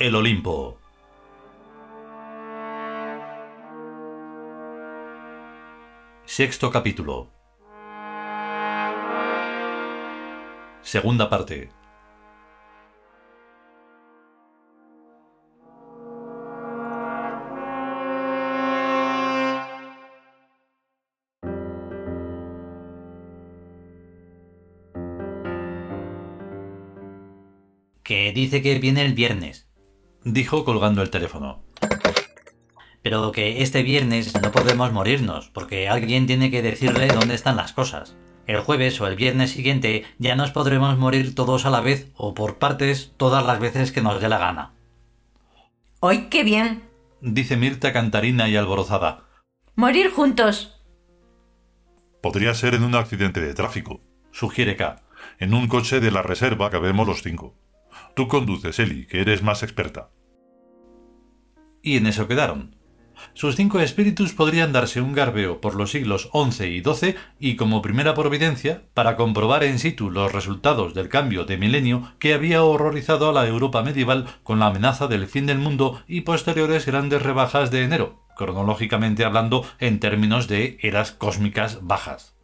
el Olimpo. Sexto capítulo. Segunda parte. Que dice que viene el viernes. Dijo colgando el teléfono. Pero que este viernes no podemos morirnos, porque alguien tiene que decirle dónde están las cosas. El jueves o el viernes siguiente ya nos podremos morir todos a la vez o por partes todas las veces que nos dé la gana. ¡Ay, qué bien! Dice Mirta cantarina y alborozada. Morir juntos. Podría ser en un accidente de tráfico. Sugiere K. En un coche de la reserva cabemos los cinco. Tú conduces, Eli, que eres más experta. Y en eso quedaron. Sus cinco espíritus podrían darse un garbeo por los siglos XI y XII y como primera providencia para comprobar in situ los resultados del cambio de milenio que había horrorizado a la Europa medieval con la amenaza del fin del mundo y posteriores grandes rebajas de enero, cronológicamente hablando en términos de eras cósmicas bajas.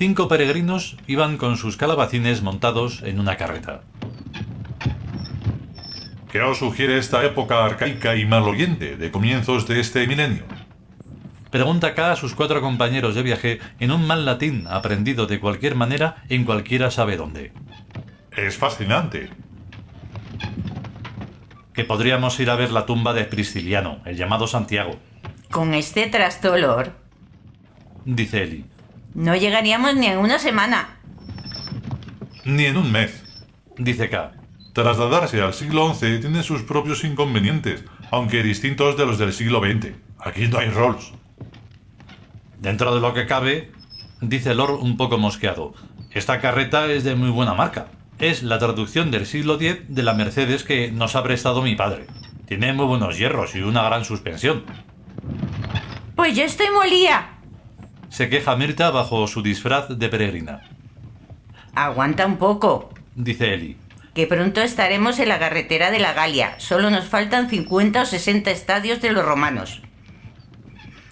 Cinco peregrinos iban con sus calabacines montados en una carreta. ¿Qué os sugiere esta época arcaica y maloliente de comienzos de este milenio? Pregunta K a sus cuatro compañeros de viaje en un mal latín aprendido de cualquier manera en cualquiera sabe dónde. Es fascinante. Que podríamos ir a ver la tumba de Prisciliano, el llamado Santiago, Con este trastolor dice Eli. No llegaríamos ni en una semana. Ni en un mes. Dice K. Trasladarse al siglo XI tiene sus propios inconvenientes, aunque distintos de los del siglo XX. Aquí no hay Rolls. Dentro de lo que cabe, dice Lord un poco mosqueado, esta carreta es de muy buena marca. Es la traducción del siglo X de la Mercedes que nos ha prestado mi padre. Tiene muy buenos hierros y una gran suspensión. Pues yo estoy molía. Se queja Mirta bajo su disfraz de peregrina. Aguanta un poco, Dice Eli. que pronto estaremos en la carretera de la Galia. Solo nos faltan 50 o 60 estadios de los romanos.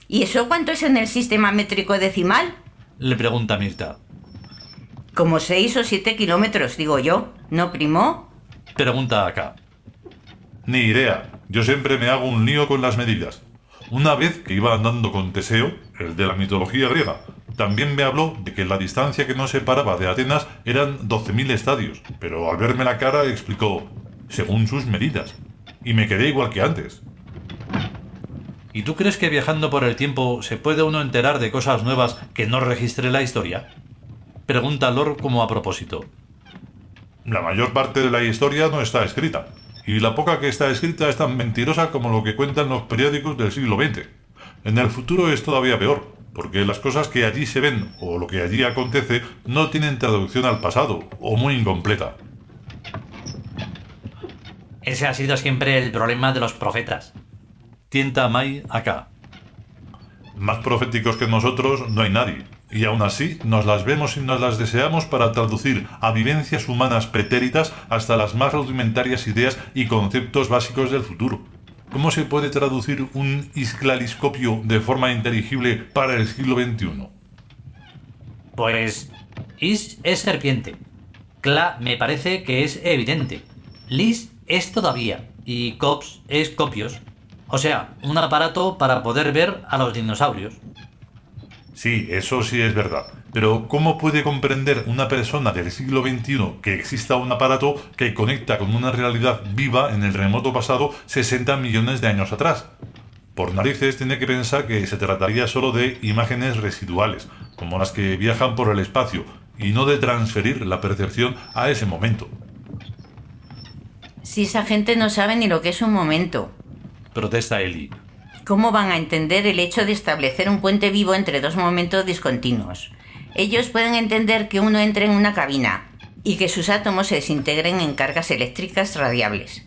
¿Y eso cuánto es en el sistema métrico decimal? Le pregunta Mirta. Como 6 o 7 kilómetros, digo yo. ¿No, primo? Pregunta acá. Ni idea. Yo siempre me hago un lío con las medidas. Una vez que iba andando con Teseo, el de la mitología griega, también me habló de que la distancia que nos separaba de Atenas eran 12.000 estadios, pero al verme la cara explicó, según sus medidas. Y me quedé igual que antes. ¿Y tú crees que viajando por el tiempo se puede uno enterar de cosas nuevas que no registre la historia? Pregunta Lord como a propósito. La mayor parte de la historia no está escrita, y la poca que está escrita es tan mentirosa como lo que cuentan los periódicos del siglo XX. En el futuro es todavía peor, porque las cosas que allí se ven o lo que allí acontece no tienen traducción al pasado, o muy incompleta. Ese ha sido siempre el problema de los profetas. Tienta Mai acá. Más proféticos que nosotros no hay nadie, y aún así nos las vemos y nos las deseamos para traducir a vivencias humanas pretéritas hasta las más rudimentarias ideas y conceptos básicos del futuro. ¿Cómo se puede traducir un isclaliscopio de forma inteligible para el siglo XXI? Pues Is es serpiente. Cla me parece que es evidente. Lis es todavía. Y Cops es copios. O sea, un aparato para poder ver a los dinosaurios. Sí, eso sí es verdad. Pero ¿cómo puede comprender una persona del siglo XXI que exista un aparato que conecta con una realidad viva en el remoto pasado 60 millones de años atrás? Por narices tiene que pensar que se trataría solo de imágenes residuales, como las que viajan por el espacio, y no de transferir la percepción a ese momento. Si esa gente no sabe ni lo que es un momento, Protesta Eli. ¿cómo van a entender el hecho de establecer un puente vivo entre dos momentos discontinuos? Ellos pueden entender que uno entre en una cabina y que sus átomos se desintegren en cargas eléctricas radiables.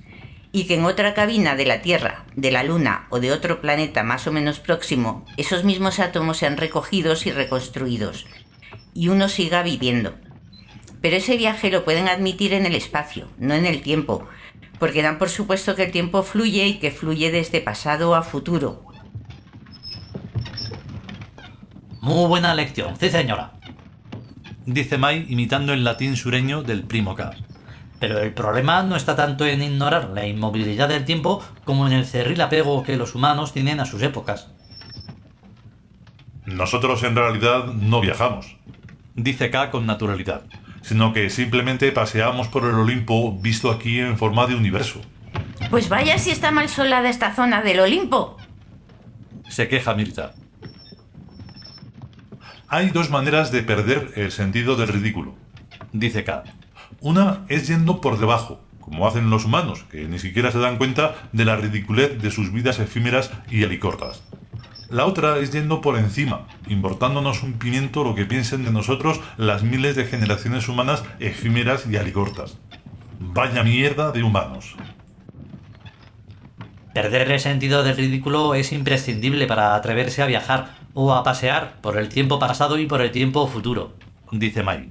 y que en otra cabina de la Tierra, de la Luna o de otro planeta más o menos próximo, esos mismos átomos sean recogidos y reconstruidos, y uno siga viviendo. Pero ese viaje lo pueden admitir en el espacio, no en el tiempo, porque dan por supuesto que el tiempo fluye y que fluye desde pasado a futuro. Muy buena lección, sí señora. Dice Mai imitando el latín sureño del primo K. Pero el problema no está tanto en ignorar la inmovilidad del tiempo como en el cerril apego que los humanos tienen a sus épocas. Nosotros en realidad no viajamos, Dice K con naturalidad. sino que simplemente paseamos por el Olimpo visto aquí en forma de universo. Pues vaya si está mal solada esta zona del Olimpo. Se queja Mirta. Hay dos maneras de perder el sentido del ridículo. Dice K. Una es yendo por debajo, como hacen los humanos, que ni siquiera se dan cuenta de la ridiculez de sus vidas efímeras y alicortas. La otra es yendo por encima, importándonos un pimiento lo que piensen de nosotros las miles de generaciones humanas efímeras y alicortas. Vaya mierda de humanos. Perder el sentido del ridículo es imprescindible para atreverse a viajar o a pasear por el tiempo pasado y por el tiempo futuro. Dice Mai.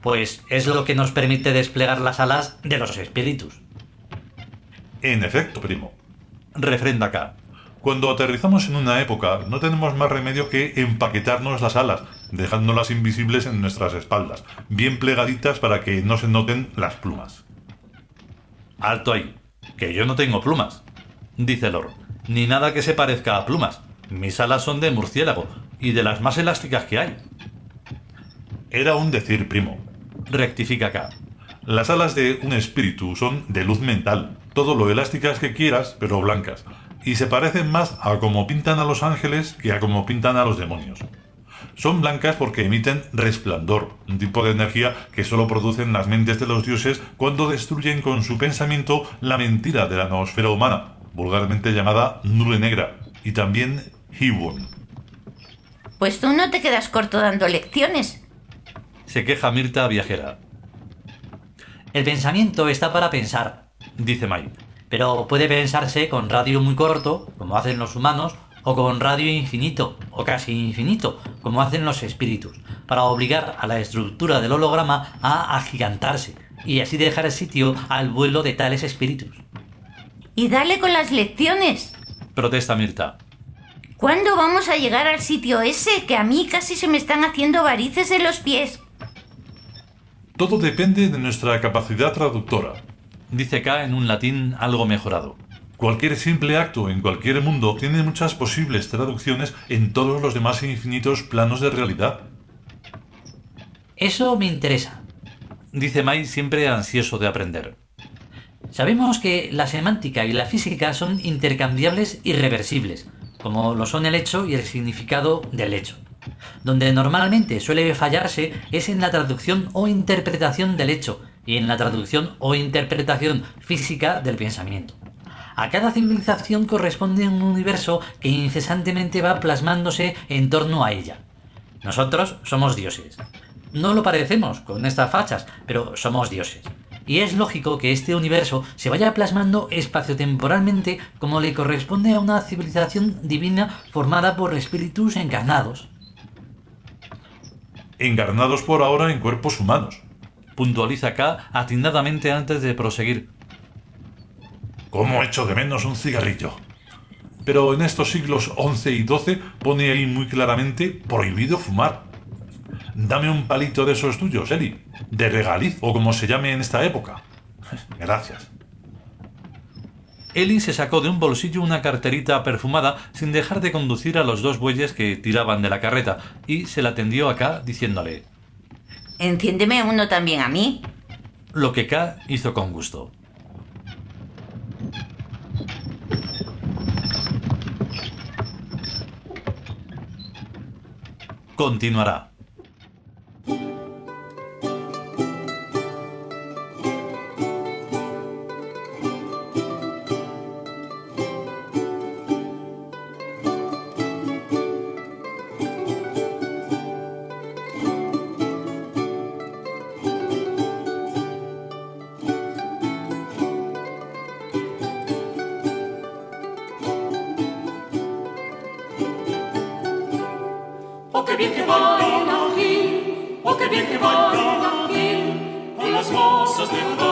Pues es lo que nos permite desplegar las alas de los espíritus. En efecto, primo. Refrenda K. Cuando aterrizamos en una época, no tenemos más remedio que empaquetarnos las alas, dejándolas invisibles en nuestras espaldas, bien plegaditas para que no se noten las plumas. Alto ahí. Que yo no tengo plumas. Dice Lord. Ni nada que se parezca a plumas. Mis alas son de murciélago y de las más elásticas que hay. Era un decir, primo. Rectifica K. Las alas de un espíritu son de luz mental, todo lo elásticas que quieras, pero blancas, y se parecen más a como pintan a los ángeles que a como pintan a los demonios. Son blancas porque emiten resplandor, un tipo de energía que solo producen las mentes de los dioses cuando destruyen con su pensamiento la mentira de la noosfera humana, vulgarmente llamada nube negra, y también Hiwon. Pues tú no te quedas corto dando lecciones. Se queja Mirta viajera. El pensamiento está para pensar, Dice Mai. pero puede pensarse con radio muy corto, como hacen los humanos, o con radio infinito, o casi infinito, como hacen los espíritus, para obligar a la estructura del holograma a agigantarse, y así dejar el sitio al vuelo de tales espíritus. Y dale con las lecciones. Protesta Mirta. ¿Cuándo vamos a llegar al sitio ese que a mí casi se me están haciendo varices en los pies? Todo depende de nuestra capacidad traductora. Dice K en un latín algo mejorado. Cualquier simple acto en cualquier mundo tiene muchas posibles traducciones en todos los demás infinitos planos de realidad. Eso me interesa. Dice Mai siempre ansioso de aprender. Sabemos que la semántica y la física son intercambiables y reversibles, como lo son el hecho y el significado del hecho. Donde normalmente suele fallarse es en la traducción o interpretación del hecho y en la traducción o interpretación física del pensamiento. A cada civilización corresponde un universo que incesantemente va plasmándose en torno a ella. Nosotros somos dioses. No lo parecemos con estas fachas, pero somos dioses. Y es lógico que este universo se vaya plasmando espaciotemporalmente como le corresponde a una civilización divina formada por espíritus encarnados. Encarnados por ahora en cuerpos humanos. Puntualiza K atinadamente antes de proseguir. ¿Cómo echo de menos un cigarrillo? Pero en estos siglos XI y XII pone ahí muy claramente prohibido fumar. Dame un palito de esos tuyos, Eli. De regaliz, o como se llame en esta época. Gracias. Eli se sacó de un bolsillo una carterita perfumada sin dejar de conducir a los dos bueyes que tiraban de la carreta y se la tendió a K diciéndole, Enciéndeme uno también a mí. lo que K hizo con gusto. Continuará. Qué bien que baila Gil, oh qué bien que baila Gil, con las mozas de Badajoz,